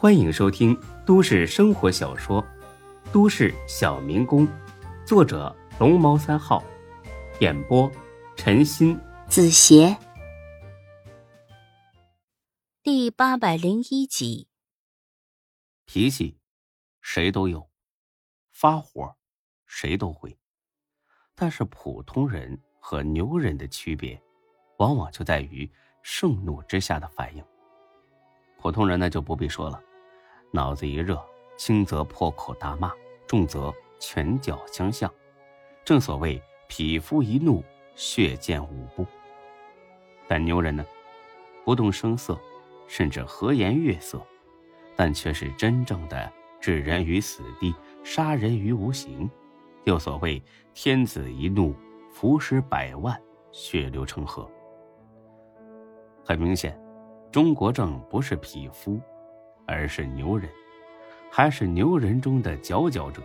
欢迎收听都市生活小说《都市小民工》，作者龙猫三号，演播陈鑫、子邪，第八百零一集。脾气谁都有，发火谁都会，但是普通人和牛人的区别，往往就在于盛怒之下的反应。普通人呢就不必说了。脑子一热，轻则破口大骂，重则拳脚相向。正所谓匹夫一怒，血溅五步。但牛人呢，不动声色，甚至和颜悦色，但却是真正的置人于死地，杀人于无形。又所谓天子一怒，伏尸百万，血流成河。很明显，钟国正不是匹夫。而是牛人，还是牛人中的佼佼者。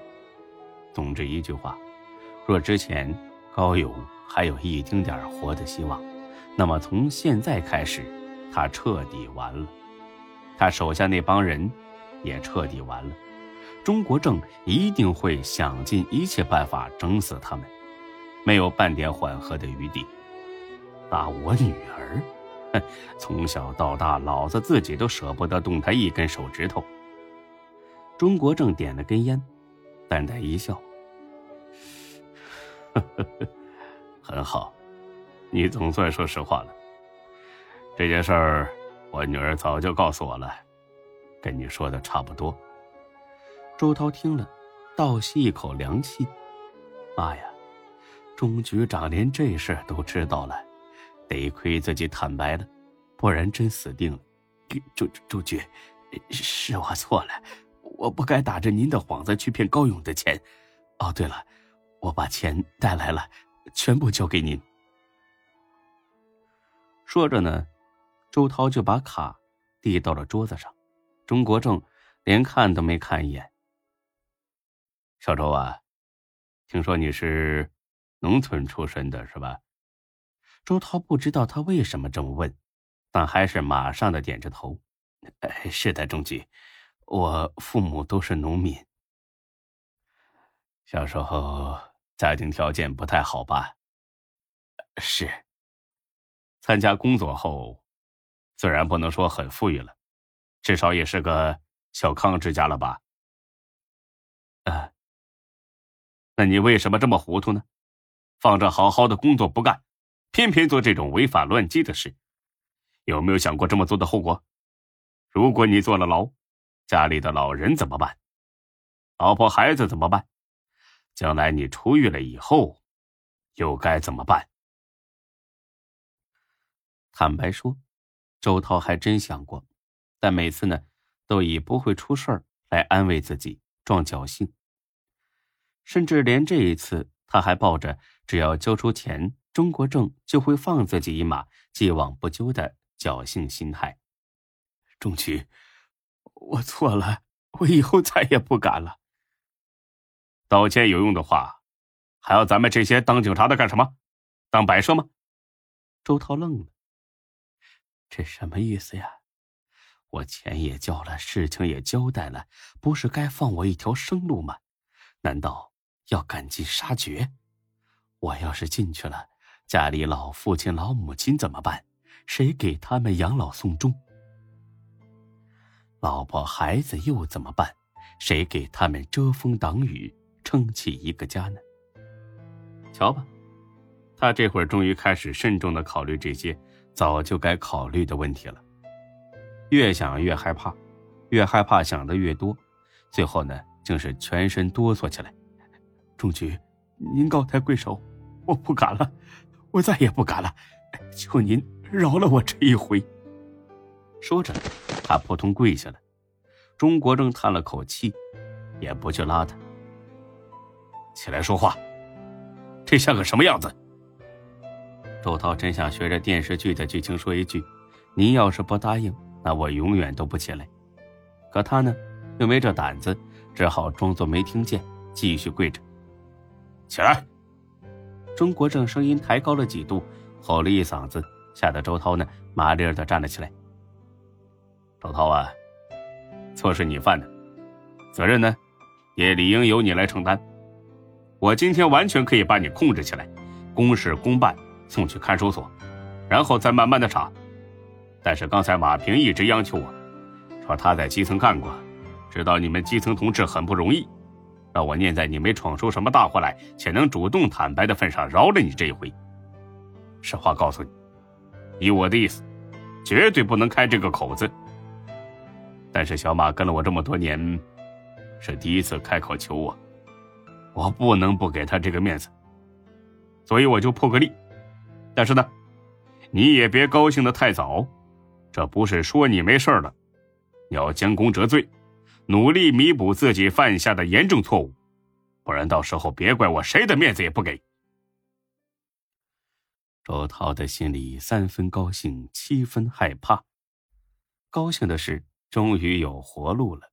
总之一句话，若之前高勇还有一丁点活的希望，那么从现在开始，他彻底完了。他手下那帮人也彻底完了。中国政一定会想尽一切办法整死他们，没有半点缓和的余地。打我女儿！从小到大，老子自己都舍不得动他一根手指头。钟国正点了根烟，淡淡一笑：“ 很好，你总算说实话了。这件事儿，我女儿早就告诉我了，跟你说的差不多。”周涛听了，倒吸一口凉气：“妈呀，钟局长连这事都知道了。”得亏自己坦白了，不然真死定了。周周局，是我错了，我不该打着您的幌子去骗高勇的钱。哦，对了，我把钱带来了，全部交给您。说着呢，周涛就把卡递到了桌子上。钟国正连看都没看一眼。小周啊，听说你是农村出身的，是吧？周涛不知道他为什么这么问，但还是马上的点着头：“是的，钟局，我父母都是农民。小时候家庭条件不太好吧？是。参加工作后，虽然不能说很富裕了，至少也是个小康之家了吧？啊，那你为什么这么糊涂呢？放着好好的工作不干？”偏偏做这种违法乱纪的事，有没有想过这么做的后果？如果你坐了牢，家里的老人怎么办？老婆孩子怎么办？将来你出狱了以后，又该怎么办？坦白说，周涛还真想过，但每次呢，都以不会出事儿来安慰自己，壮侥幸。甚至连这一次，他还抱着只要交出钱。中国正就会放自己一马，既往不咎的侥幸心态。中局，我错了，我以后再也不敢了。道歉有用的话，还要咱们这些当警察的干什么？当摆设吗？周涛愣了，这什么意思呀？我钱也交了，事情也交代了，不是该放我一条生路吗？难道要赶尽杀绝？我要是进去了？家里老父亲、老母亲怎么办？谁给他们养老送终？老婆孩子又怎么办？谁给他们遮风挡雨，撑起一个家呢？瞧吧，他这会儿终于开始慎重的考虑这些早就该考虑的问题了。越想越害怕，越害怕想的越多，最后呢，竟是全身哆嗦起来。钟局，您高抬贵手，我不敢了。我再也不敢了，求您饶了我这一回。说着，他扑通跪下了。钟国正叹了口气，也不去拉他。起来说话，这像个什么样子？周涛真想学着电视剧的剧情说一句：“您要是不答应，那我永远都不起来。”可他呢，又没这胆子，只好装作没听见，继续跪着。起来。钟国正声音抬高了几度，吼了一嗓子，吓得周涛呢麻利儿的站了起来。周涛啊，错是你犯的，责任呢，也理应由你来承担。我今天完全可以把你控制起来，公事公办，送去看守所，然后再慢慢的查。但是刚才马平一直央求我，说他在基层干过，知道你们基层同志很不容易，让我念在你没闯出什么大祸来，且能主动坦白的份上，饶了你这一回。实话告诉你，以我的意思，绝对不能开这个口子。但是小马跟了我这么多年，是第一次开口求我，我不能不给他这个面子，所以我就破个例。但是呢，你也别高兴的太早。这不是说你没事了，你要将功折罪，努力弥补自己犯下的严重错误，不然到时候别怪我谁的面子也不给。周涛的心里三分高兴，七分害怕。高兴的是终于有活路了，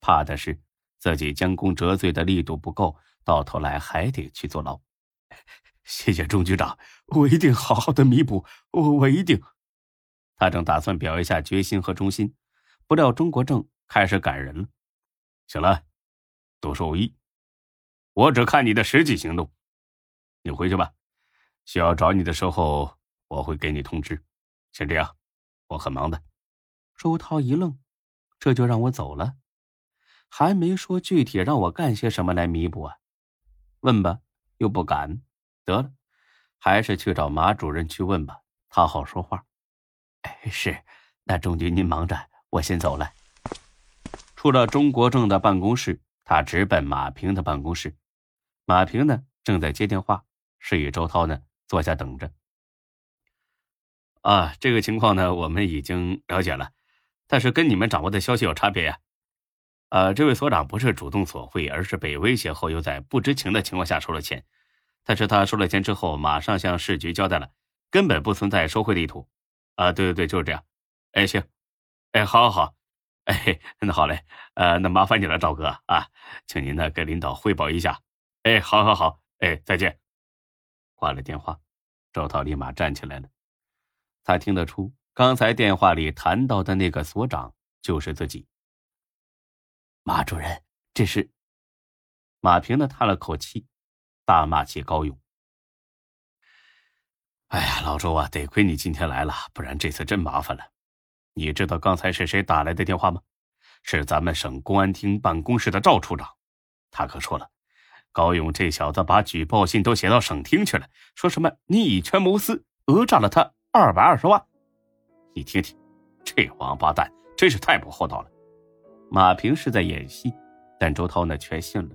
怕的是自己将功折罪的力度不够，到头来还得去坐牢。谢谢钟局长，我一定好好的弥补，我我一定。他正打算表一下决心和忠心，不料钟国正开始赶人了。行了，多说无益，我只看你的实际行动。你回去吧，需要找你的时候我会给你通知。先这样，我很忙的。周涛一愣，这就让我走了，还没说具体让我干些什么来弥补啊？问吧，又不敢。得了，还是去找马主任去问吧，他好说话。哎是，那钟局您忙着，我先走了。出了钟国正的办公室，他直奔马平的办公室。马平呢，正在接电话，示意周涛呢坐下等着。啊，这个情况呢，我们已经了解了，但是跟你们掌握的消息有差别呀。呃，这位所长不是主动索贿，而是被威胁后又在不知情的情况下收了钱。但是他收了钱之后，马上向市局交代了，根本不存在收贿的意图。啊，对对对，就是这样。哎，行，哎，好，好，好，哎，那好嘞，呃，那麻烦你了，赵哥啊，请您呢给领导汇报一下。哎，好，好，好，哎，再见。挂了电话，周涛立马站起来了。他听得出，刚才电话里谈到的那个所长就是自己。马主任，这是马平呢，叹了口气，大骂起高勇。哎呀，老周啊，得亏你今天来了，不然这次真麻烦了。你知道刚才是谁打来的电话吗？是咱们省公安厅办公室的赵处长。他可说了，高勇这小子把举报信都写到省厅去了，说什么你以权谋私，讹诈了他二百二十万。你听听，这王八蛋真是太不厚道了。马平是在演戏，但周涛呢却信了，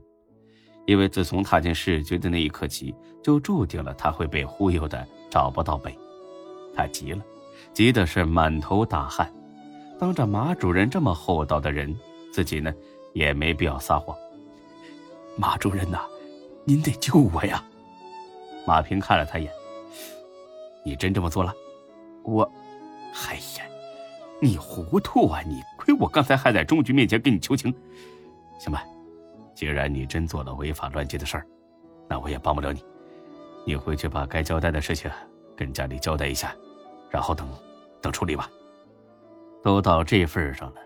因为自从踏进市局的那一刻起，就注定了他会被忽悠的。找不到北，他急了，急的是满头大汗。当着马主任这么厚道的人，自己呢也没必要撒谎。马主任呐，您得救我呀！马平看了他一眼：“你真这么做了？”我，哎呀，你糊涂啊！你亏我刚才还在中局面前跟你求情。行吧，既然你真做了违法乱纪的事儿，那我也帮不了你。你回去把该交代的事情跟家里交代一下，然后等，等处理吧。都到这份上了，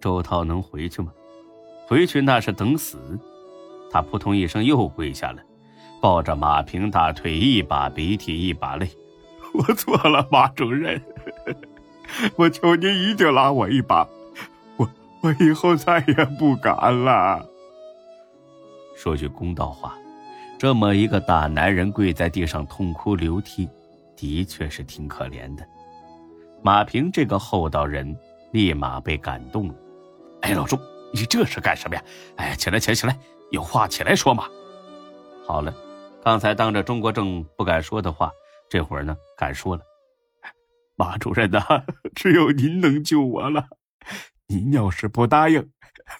周涛能回去吗？回去那是等死。他扑通一声又跪下了，抱着马平大腿，一把鼻涕一把泪。我错了，马主任，我求您一定拉我一把，我我以后再也不敢了。说句公道话。这么一个大男人跪在地上痛哭流涕，的确是挺可怜的。马平这个厚道人立马被感动了。哎，老朱，你这是干什么呀？哎，起来，起来，起来，有话起来说嘛。好了，刚才当着中国正不敢说的话，这会儿呢敢说了。马主任呐，只有您能救我了。您要是不答应，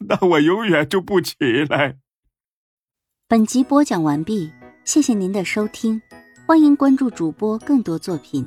那我永远就不起来。本集播讲完毕，谢谢您的收听，欢迎关注主播更多作品。